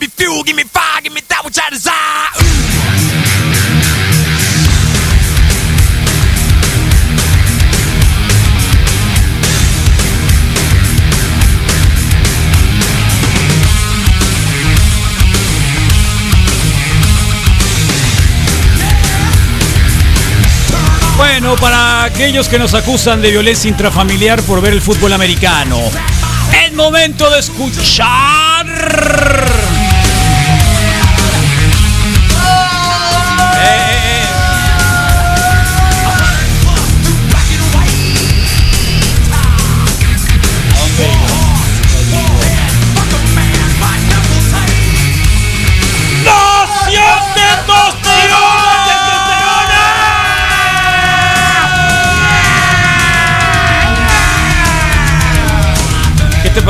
Give me fuel, give me fire, give me that. Bueno, para aquellos que nos acusan de violencia intrafamiliar por ver el fútbol americano, es momento de escuchar.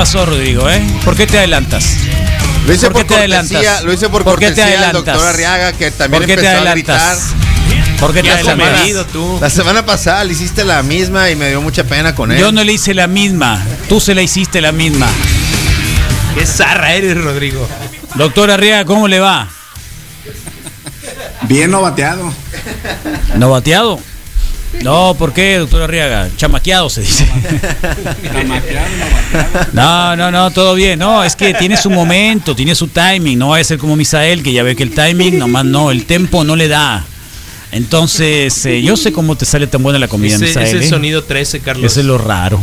Pasó, Rodrigo, eh? ¿Por qué te adelantas? Lo hice ¿Por por, qué te cortesía, adelantas? lo hice por, ¿Por qué te cortesía al adelantas? doctor Arriaga, que también ¿Por qué te empezó a gritar. adelantas? ¿Por qué te La adelantas? semana, la semana pasada le hiciste la misma y me dio mucha pena con él. Yo no le hice la misma, tú se la hiciste la misma. Qué zarra eres, Rodrigo. Doctor Arriaga, ¿cómo le va? Bien no bateado. ¿No bateado? No, ¿por qué, doctor Arriaga? Chamaqueado se dice. No, no, no, todo bien. No, es que tiene su momento, tiene su timing. No va a ser como Misael, que ya ve que el timing, nomás no, el tempo no le da. Entonces, eh, yo sé cómo te sale tan buena la comida, Ese, Misael. ese ¿eh? sonido 13, Carlos. Eso es lo raro.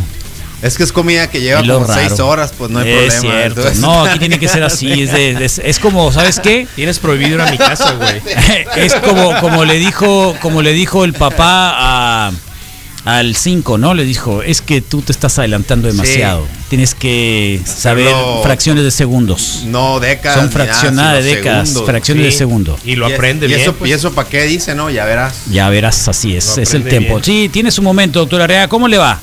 Es que es comida que lleva como seis raro. horas, pues no hay es problema. Cierto. Entonces- No, aquí tiene que ser así. Es, de- de- es como, ¿sabes qué? Tienes prohibido ir a mi casa, güey. es como, como le dijo, como le dijo el papá a, al 5, ¿no? Le dijo, es que tú te estás adelantando demasiado. Tienes que saber fracciones de segundos. No décadas. Son fraccionadas de décadas, segundos. fracciones de segundo. Y lo aprende y bien. Eso, pues. ¿Y eso para qué dice, no? Ya verás. Ya verás, así es, Lo es el tiempo. bien. Sí, tiene su momento, doctora Rea. ¿Cómo le va?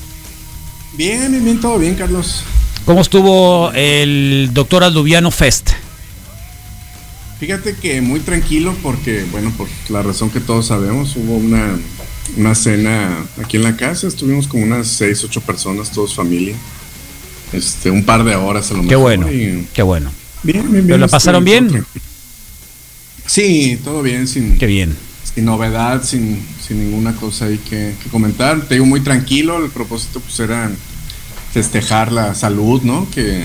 Bien, bien, bien, todo bien, Carlos. ¿Cómo estuvo el doctor Alduviano Fest? Fíjate que muy tranquilo porque, bueno, por la razón que todos sabemos, hubo una, una cena aquí en la casa, estuvimos como unas seis, ocho personas, todos familia. Este, un par de horas a lo mejor. Qué bueno, y qué bueno. bien, bien, bien. ¿Pero la pasaron bien? Sí, todo bien, sin, Qué bien. Sin novedad, sin, sin ninguna cosa ahí que, que comentar. Te digo, muy tranquilo, el propósito pues era festejar la salud, ¿no? Que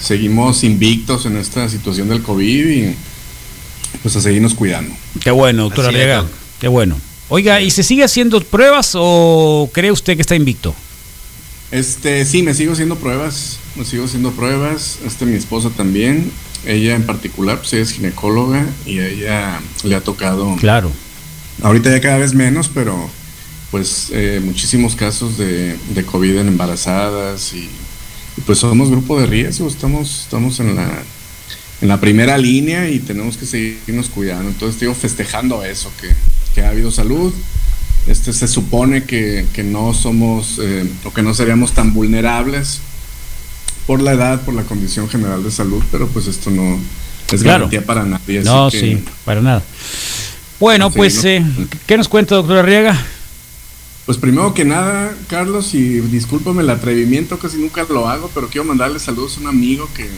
seguimos invictos en esta situación del COVID y pues a seguirnos cuidando. Qué bueno, es, Arriaga. Qué bueno. Oiga, ¿y se sigue haciendo pruebas o cree usted que está invicto? Este, sí, me sigo haciendo pruebas, me sigo haciendo pruebas, este mi esposa también, ella en particular, pues ella es ginecóloga y a ella le ha tocado, Claro. Ahorita ya cada vez menos, pero pues eh, muchísimos casos de, de COVID en embarazadas y, y, pues somos grupo de riesgo, estamos, estamos en la, en la primera línea y tenemos que seguirnos cuidando, entonces digo festejando eso, que, que ha habido salud, este se supone que, que no somos eh, o que no seríamos tan vulnerables por la edad, por la condición general de salud, pero pues esto no es Claro. garantía para nadie. así No, que, sí, para nada. Bueno, Sí, pues, no. eh, ¿qué nos cuenta, doctora Arriaga? Pues primero que nada, Carlos, y discúlpame el atrevimiento, casi nunca lo hago, pero quiero mandarle saludos a un amigo que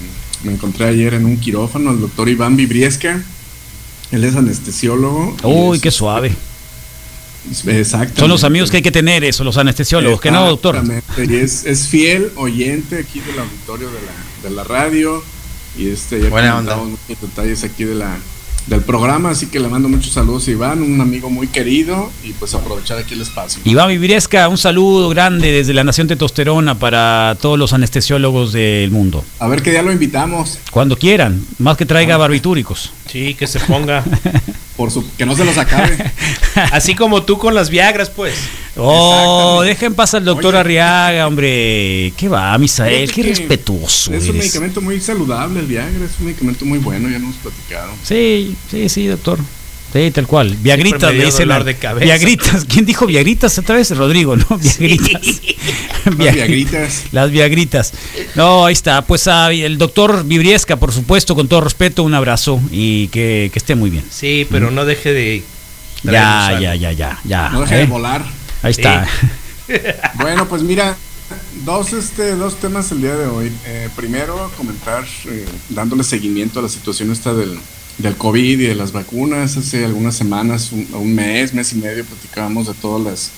me encontré ayer en un quirófano, el doctor Iván Vibriesca. Él es anestesiólogo. y Uy, es- qué suave. Exacto. Son los amigos que hay que tener, eso, los anestesiólogos, que no, doctor. Exactamente, Y es, es fiel oyente aquí del auditorio de la, de la radio. Y este, ya Buena comentamos muchos detalles aquí de la, del programa. Así que le mando muchos saludos a Iván, un amigo muy querido. Y pues aprovechar aquí el espacio. Iván Vibriesca, un saludo grande desde la Nación Testosterona para todos los anestesiólogos del mundo. A ver qué día lo invitamos. Cuando quieran, más que traiga barbitúricos. Sí, que se ponga. Por su, que no se los acabe. Así como tú con las Viagras, pues. Oh, dejen pasar al doctor Oye. Arriaga, hombre. ¿Qué va, Misael? Qué que respetuoso Es un eres. medicamento muy saludable, el Viagra. Es un medicamento muy bueno, ya nos hemos platicado. Sí, sí, sí, doctor. Sí, tal cual. Viagritas, le dicen. dolor al- de cabeza. Viagritas. ¿Quién dijo Viagritas otra vez? Rodrigo, ¿no? Viagritas. Viagritas. Las Viagritas. No, ahí está. Pues ah, el doctor Vibriesca, por supuesto, con todo respeto, un abrazo y que, que esté muy bien. Sí, pero no deje de. Ya, ya, ya, ya, ya. No deje ¿eh? de volar. Ahí está. Bueno, pues mira, dos, este, dos temas el día de hoy. Eh, primero, comentar, eh, dándole seguimiento a la situación esta del, del COVID y de las vacunas. Hace algunas semanas, un, mes, mes y medio, platicábamos de todas las,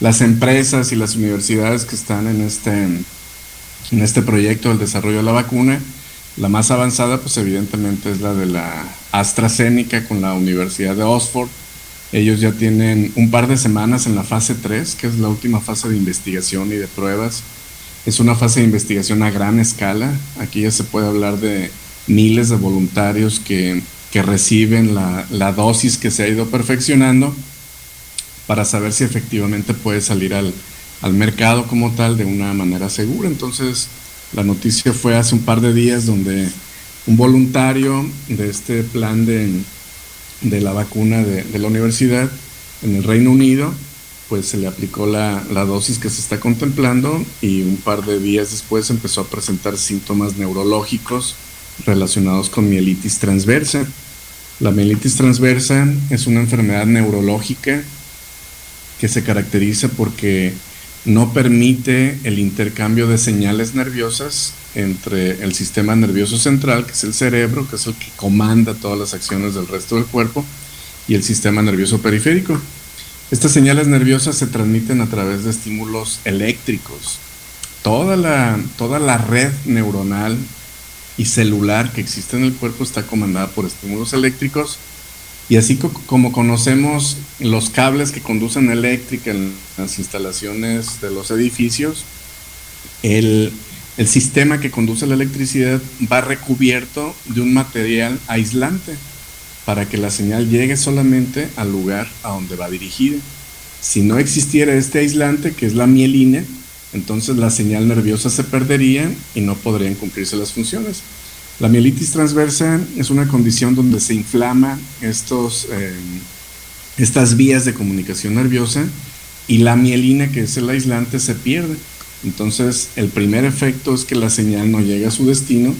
las empresas y las universidades que están en este, en este proyecto del desarrollo de la vacuna. La más avanzada, pues evidentemente es la de la AstraZeneca con la Universidad de Oxford. Ellos ya tienen un par de semanas en la fase 3, que es la última fase de investigación y de pruebas. Es una fase de investigación a gran escala. Aquí ya se puede hablar de miles de voluntarios que, que reciben la, la dosis que se ha ido perfeccionando para saber si efectivamente puede salir al, al mercado como tal de una manera segura. Entonces, la noticia fue hace un par de días donde un voluntario de este plan de, de la vacuna de, de, la universidad en el Reino Unido, pues se le aplicó la, la, dosis que se está contemplando y un par de días después empezó a presentar síntomas neurológicos relacionados con mielitis transversa. La mielitis transversa es una enfermedad neurológica que se caracteriza porque no permite el intercambio de señales nerviosas entre el sistema nervioso central, que es el cerebro, que es el que comanda todas las acciones del resto del cuerpo, y el sistema nervioso periférico. Estas señales nerviosas se transmiten a través de estímulos eléctricos. Toda la, toda la red neuronal y celular que existe en el cuerpo está comandada por estímulos eléctricos y así co como conocemos los cables que conducen eléctrica en las instalaciones de los edificios, el, el, sistema que conduce la electricidad va recubierto de un material aislante para que la señal llegue solamente al lugar a donde va dirigida. Si no existiera este aislante, que es la mielina, entonces la señal nerviosa se perdería y no podrían cumplirse las funciones. La mielitis transversa es una condición donde se inflama estos, eh, estas vías de comunicación nerviosa y la mielina, que es el aislante, se pierde. Entonces, el primer efecto es que la señal no llega a su destino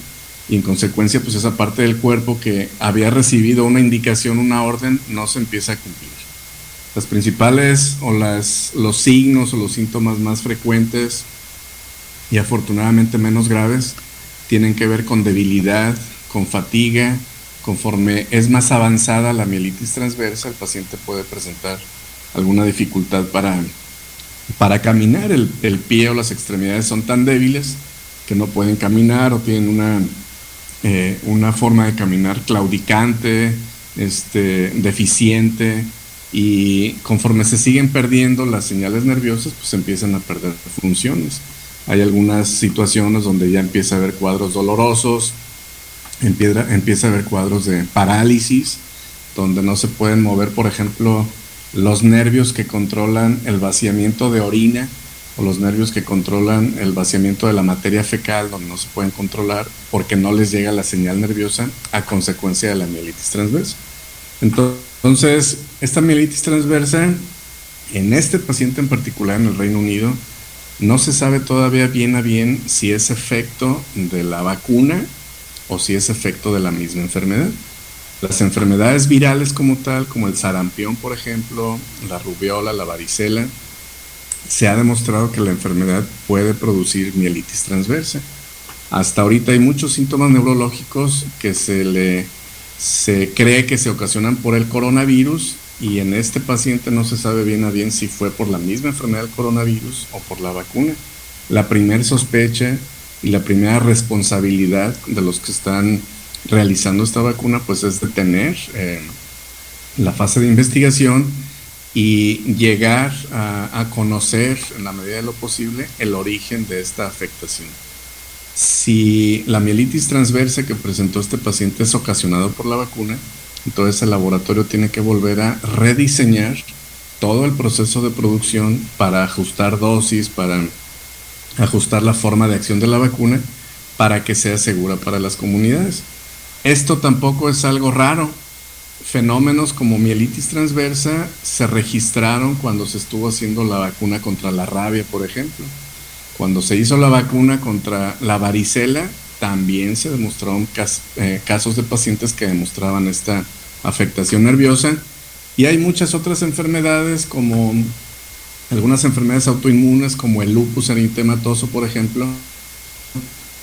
y en consecuencia, pues esa parte del cuerpo que había recibido una indicación, una orden, no se empieza a cumplir. Las principales o las, los signos o los síntomas más frecuentes y afortunadamente menos graves tienen que ver con debilidad, con fatiga. Conforme es más avanzada la mielitis transversa, el paciente puede presentar alguna dificultad para, para caminar. El, el pie o las extremidades son tan débiles que no pueden caminar o tienen una, eh, una forma de caminar claudicante, este, deficiente, y conforme se siguen perdiendo las señales nerviosas, pues empiezan a perder funciones. Hay algunas situaciones donde ya empieza a haber cuadros dolorosos, empieza, a haber cuadros de parálisis, donde no se pueden mover, por ejemplo, los nervios que controlan el vaciamiento de orina o los nervios que controlan el vaciamiento de la materia fecal, donde no se pueden controlar porque no les llega la señal nerviosa a consecuencia de la mielitis transversa. Entonces, esta mielitis transversa, en este paciente en particular en el Reino Unido, no se sabe todavía bien a bien si es efecto de la vacuna o si es efecto de la misma enfermedad. Las enfermedades virales como tal, como el sarampión, por ejemplo, la rubiola, la varicela, se ha demostrado que la enfermedad puede producir mielitis transversa. Hasta ahorita hay muchos síntomas neurológicos que se le se cree que se ocasionan por el coronavirus y en este paciente no se sabe bien a bien si fue por la misma enfermedad del coronavirus o por la vacuna. La primera sospecha y la primera responsabilidad de los que están realizando esta vacuna pues es detener eh, la fase de investigación y llegar a, a conocer en la medida de lo posible el origen de esta afectación. Si la mielitis transversa que presentó este paciente es ocasionado por la vacuna, entonces el laboratorio tiene que volver a rediseñar todo el proceso de producción para ajustar dosis, para ajustar la forma de acción de la vacuna para que sea segura para las comunidades. Esto tampoco es algo raro. Fenómenos como mielitis transversa se registraron cuando se estuvo haciendo la vacuna contra la rabia, por ejemplo. Cuando se hizo la vacuna contra la varicela, también se demostraron eh, casos de pacientes que demostraban esta afectación nerviosa y hay muchas otras enfermedades como algunas enfermedades autoinmunes como el lupus eritematoso, por ejemplo,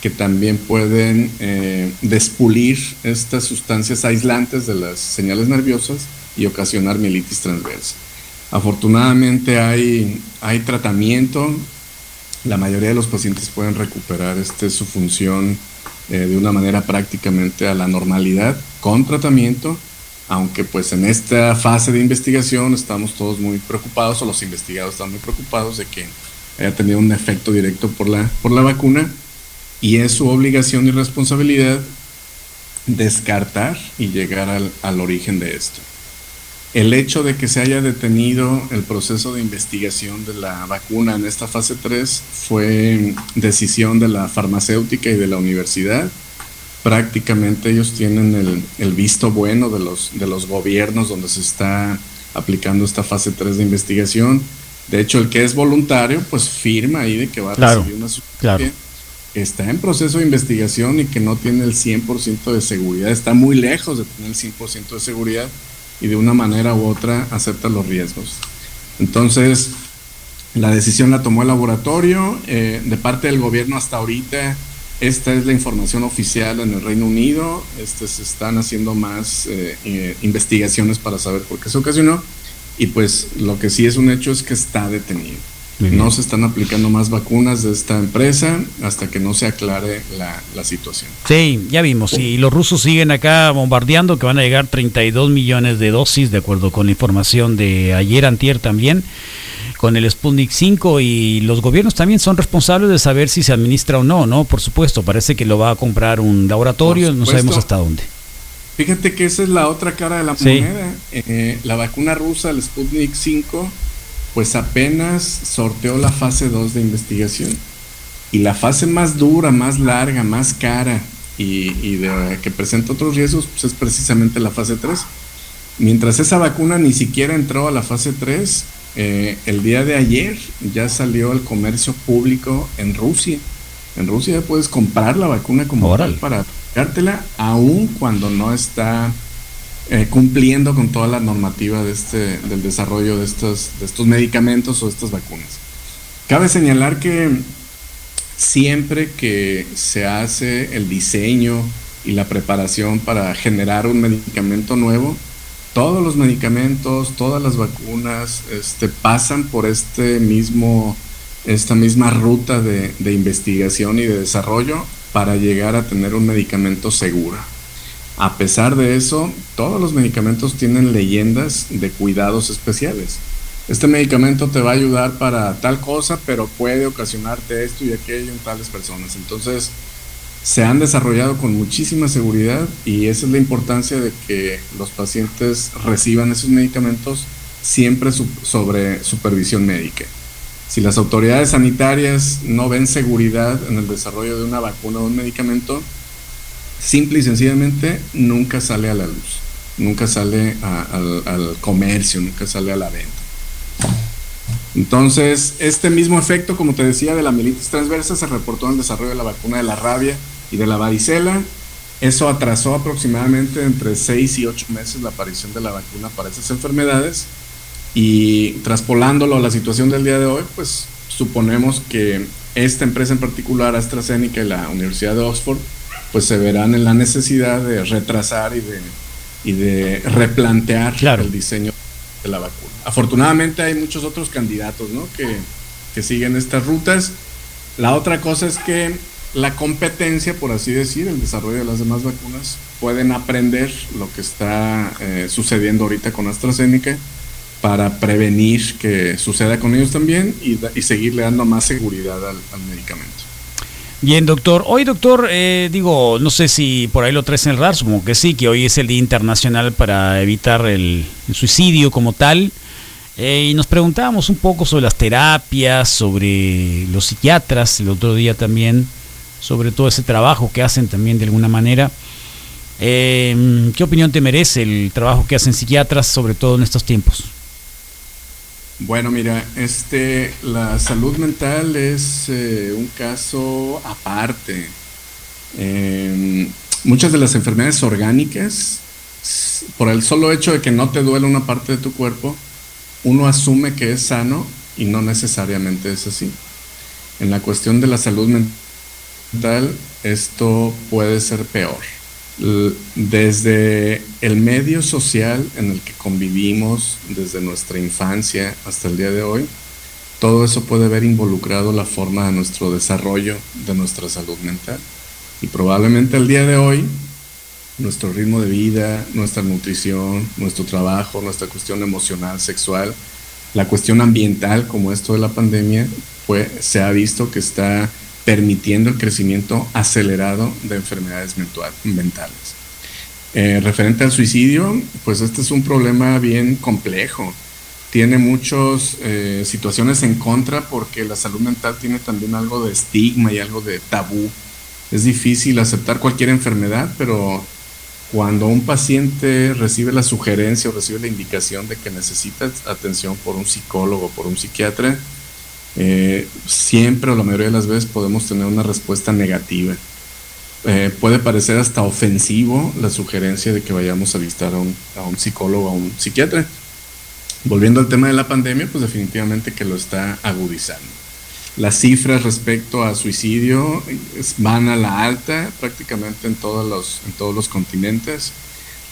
que también pueden eh, despulir estas sustancias aislantes de las señales nerviosas y ocasionar mielitis transversa. Afortunadamente hay, hay tratamiento, la mayoría de los pacientes pueden recuperar este, su función eh, de una manera prácticamente a la normalidad con tratamiento, aunque pues en esta fase de investigación estamos todos muy preocupados o los investigados están muy preocupados de que haya tenido un efecto directo por la, por la vacuna y es su obligación y responsabilidad descartar y llegar al, al origen de esto. El hecho de que se haya detenido el proceso de investigación de la vacuna en esta fase 3 fue decisión de la farmacéutica y de la universidad. Prácticamente ellos tienen el, el visto bueno de los, de los gobiernos donde se está aplicando esta fase 3 de investigación. De hecho, el que es voluntario, pues firma ahí de que va a Claro, recibir una claro. que está en proceso de investigación y que no tiene el 100% de seguridad. Está muy lejos de tener el 100% de seguridad y de una manera u otra acepta los riesgos. Entonces, la decisión la tomó el laboratorio. eh, de parte del gobierno hasta ahorita, esta es la información oficial en el Reino Unido. Este, se están haciendo más eh, eh, investigaciones para saber por qué se ocasionó. Y pues lo que sí es un hecho es que está detenido. No se están aplicando más vacunas de esta empresa hasta que no se aclare la, la situación. Sí, ya vimos. Y los rusos siguen acá bombardeando que van a llegar 32 millones de dosis, de acuerdo con la información de ayer, antier también, con el Sputnik 5. Y los gobiernos también son responsables de saber si se administra o no, ¿no? Por supuesto, parece que lo va a comprar un laboratorio, no sabemos hasta dónde. Fíjate que esa es la otra cara de la Sí. moneda. Eh, la vacuna rusa, el Sputnik 5, pues apenas sorteó la fase 2 de investigación. Y la fase más dura, más larga, más cara y, y de, que presenta otros riesgos, pues es precisamente la fase 3. Mientras esa vacuna ni siquiera entró a la fase 3, eh, el día de ayer ya salió al comercio público en Rusia. En Rusia ya puedes comprar la vacuna como Órale. tal para aplicártela, aun cuando no está eh, cumpliendo con toda la normativa de este, del desarrollo de estos, de estos medicamentos o estas vacunas. Cabe señalar que siempre que se hace el diseño y la preparación para generar un medicamento nuevo, todos los medicamentos, todas las vacunas, este, pasan por este mismo, esta misma ruta de, de investigación y de desarrollo para llegar a tener un medicamento seguro. A pesar de eso, todos los medicamentos tienen leyendas de cuidados especiales. Este medicamento te va a ayudar para tal cosa, pero puede ocasionarte esto y aquello en tales personas. Entonces, se han desarrollado con muchísima seguridad y esa es la importancia de que los pacientes reciban esos medicamentos siempre sobre supervisión médica. Si las autoridades sanitarias no ven seguridad en el desarrollo de una vacuna o un medicamento, simple y sencillamente nunca sale a la luz, nunca sale al, comercio, nunca sale a la venta. Entonces, este mismo efecto, como te decía, de la mielitis transversa se reportó en el desarrollo de la vacuna de la rabia y de la varicela. Eso atrasó aproximadamente entre 6 y 8 meses la aparición de la vacuna para esas enfermedades. Y traspolándolo a la situación del día de hoy, pues suponemos que esta empresa en particular, AstraZeneca y la Universidad de Oxford, pues se verán en la necesidad de retrasar y de, y de replantear Claro. el diseño de la vacuna. Afortunadamente hay muchos otros candidatos ¿no? que, que siguen estas rutas. La otra cosa es que la competencia, por así decir, el desarrollo de las demás vacunas, pueden aprender lo que está eh, sucediendo ahorita con AstraZeneca para prevenir que suceda con ellos también y, y seguirle dando más seguridad al, al medicamento. Bien, doctor. Hoy, doctor, eh, digo, no sé si por ahí lo traes en el como que sí, que hoy es el Día Internacional para evitar el, el suicidio como tal. Eh, y nos preguntábamos un poco sobre las terapias, sobre los psiquiatras, el otro día también, sobre todo ese trabajo que hacen también de alguna manera. Eh, ¿Qué opinión te merece el trabajo que hacen psiquiatras, sobre todo en estos tiempos? Bueno, mira, este, la salud mental es eh, un caso aparte. Eh, muchas de las enfermedades orgánicas, por el solo hecho de que no te duele una parte de tu cuerpo, uno asume que es sano y no necesariamente es así. En la cuestión de la salud mental, esto puede ser peor. Desde el medio social en el que convivimos, desde nuestra infancia hasta el día de hoy, todo eso puede ver involucrado la forma de nuestro desarrollo de nuestra salud mental. Y probablemente el día de hoy, nuestro ritmo de vida, nuestra nutrición, nuestro trabajo, nuestra cuestión emocional, sexual, la cuestión ambiental como esto de la pandemia, pues se ha visto que está permitiendo el crecimiento acelerado de enfermedades mentales. Eh, referente al suicidio, pues este es un problema bien complejo. Tiene muchas situaciones en contra porque la salud mental tiene también algo de estigma y algo de tabú. Es difícil aceptar cualquier enfermedad, pero cuando un paciente recibe la sugerencia o recibe la indicación de que necesita atención por un psicólogo, por un psiquiatra, eh, siempre o la mayoría de las veces podemos tener una respuesta negativa. Eh, puede parecer hasta ofensivo la sugerencia de que vayamos a visitar a un, a un psicólogo, a un psiquiatra. Volviendo al tema de la pandemia, pues definitivamente que lo está agudizando. Las cifras respecto a suicidio es- van a la alta prácticamente en todos los, en todos los continentes.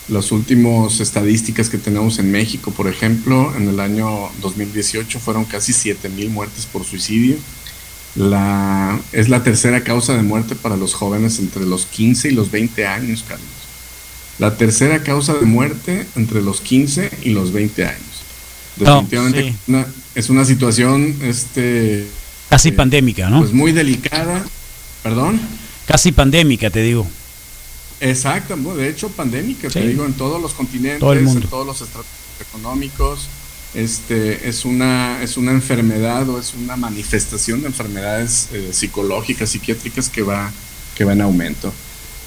Las últimas estadísticas que tenemos en México, por ejemplo, en el año 2018 fueron casi 7 mil muertes por suicidio. La, es la tercera causa de muerte para los jóvenes entre los 15 y los 20 años, Carlos. La tercera causa de muerte entre los 15 y los 20 años. No, Definitivamente sí. una- es una situación este, Casi Eh, pandémica, ¿no? pues muy delicada. ¿Perdón? Casi pandémica, te digo. Exacto, de hecho pandémica, te digo, en todos los continentes, Todo en todos los estratos económicos, este, es una, es una enfermedad o es una manifestación de enfermedades eh, psicológicas, psiquiátricas que va, que va en aumento.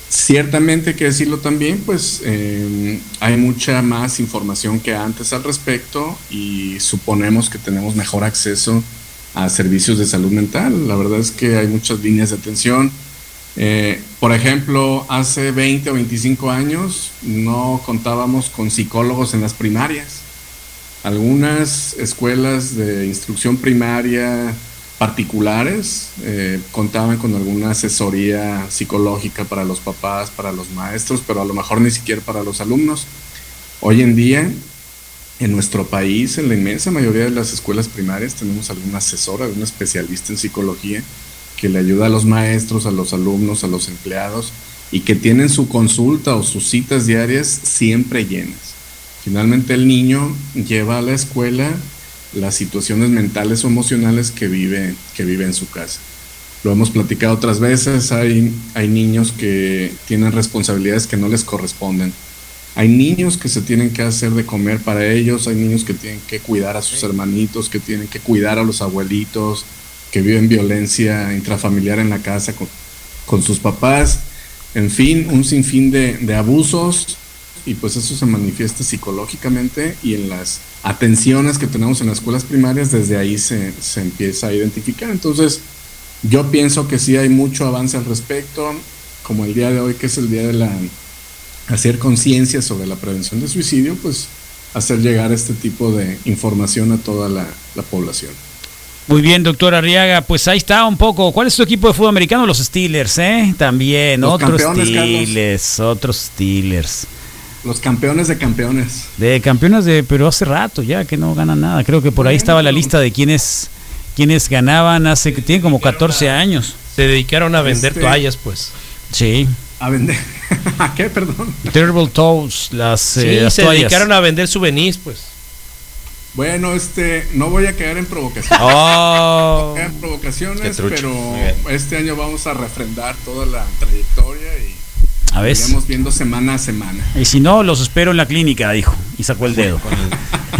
Ciertamente hay que decirlo también, pues eh, hay mucha más información que antes al respecto y suponemos que tenemos mejor acceso a servicios de salud mental. La verdad es que hay muchas líneas de atención. Eh, por ejemplo, hace 20 o 25 años no contábamos con psicólogos en las primarias. Algunas escuelas de instrucción primaria particulares eh, contaban con alguna asesoría psicológica para los papás, para los maestros, pero a lo mejor ni siquiera para los alumnos. Hoy en día, en nuestro país, en la inmensa mayoría de las escuelas primarias, tenemos algún asesor, algún especialista en psicología que le ayuda a los maestros, a los alumnos, a los empleados y que tienen su consulta o sus citas diarias siempre llenas. Finalmente el niño lleva a la escuela las situaciones mentales o emocionales que vive, que vive en su casa. Lo hemos platicado otras veces, hay, hay niños que tienen responsabilidades que no les corresponden. Hay niños que se tienen que hacer de comer para ellos, hay niños que tienen que cuidar a sus hermanitos, que tienen que cuidar a los abuelitos, que viven violencia intrafamiliar en la casa con, con sus papás, en fin, un sinfín de, de abusos y pues eso se manifiesta psicológicamente y en las atenciones que tenemos en las escuelas primarias, desde ahí se, se empieza a identificar. Entonces, yo pienso que sí hay mucho avance al respecto, como el día de hoy, que es el día de la hacer conciencia sobre la prevención de suicidio, pues hacer llegar este tipo de información a toda la, la población. Muy bien, doctor Arriaga, pues ahí está un poco. ¿Cuál es tu equipo de fútbol americano? Los Steelers, ¿eh? También, Los otros Carlos. Steelers, otros Steelers. Los campeones de campeones. De campeones de, pero hace rato ya que no ganan nada. Creo que por ahí estaba la lista de quienes, quienes ganaban hace, que tienen como 14 años. Se dedicaron a vender Este- toallas, pues. Sí. A vender. ¿A qué? Perdón. Terrible Toes, las, Sí, eh, las se toallas. dedicaron a vender souvenirs, pues. Bueno, este, no voy a caer en provocación. Oh. En provocaciones, pero este año vamos a refrendar toda la trayectoria y A ver. iremos viendo semana a semana. Y si no, los espero en la clínica, dijo. Y sacó el dedo.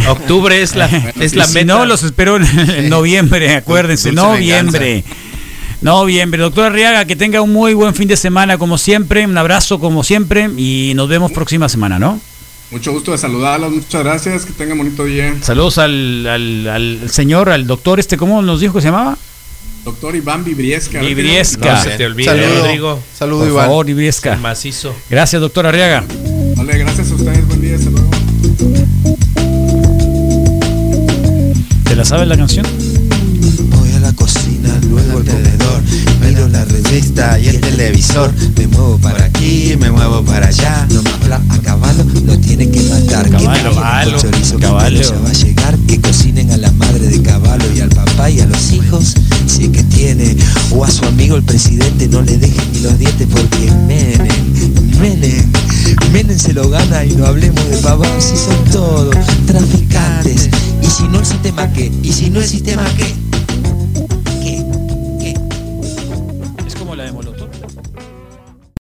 Octubre es la, es la si meta. no, los espero en, en noviembre, acuérdense, Dulce noviembre. Noviembre. Doctor Arriaga, que tenga un muy buen fin de semana como siempre. Un abrazo como siempre y nos vemos próxima semana, ¿no? Mucho gusto de saludarlos, muchas gracias, que tengan bonito día. Saludos al, al, al señor, al doctor este, ¿cómo nos dijo que se llamaba? Doctor Iván Vibriesca. Vibriesca. No se te olvide, Saludo. Rodrigo. Saludo, Por Iván. favor, Ibriesca. El macizo. Gracias, doctor Arriaga. Vale, gracias a ustedes, buen día, hasta luego. ¿Te la sabes la canción? observo alrededor, la revista y el televisor, me muevo para aquí, me muevo para allá, no bla a caballo, lo tiene que matar, que Caballo, me caballo, chorizo, que caballo. ya va a llegar, que cocinen a la madre de caballo y al papá y a los hijos, si es que tiene, o a su amigo el presidente, no le dejen ni los dientes porque Menem, Menem, Menem se lo gana y no hablemos de pavados, si son todos traficantes, y si no el sistema qué, y si no el sistema qué,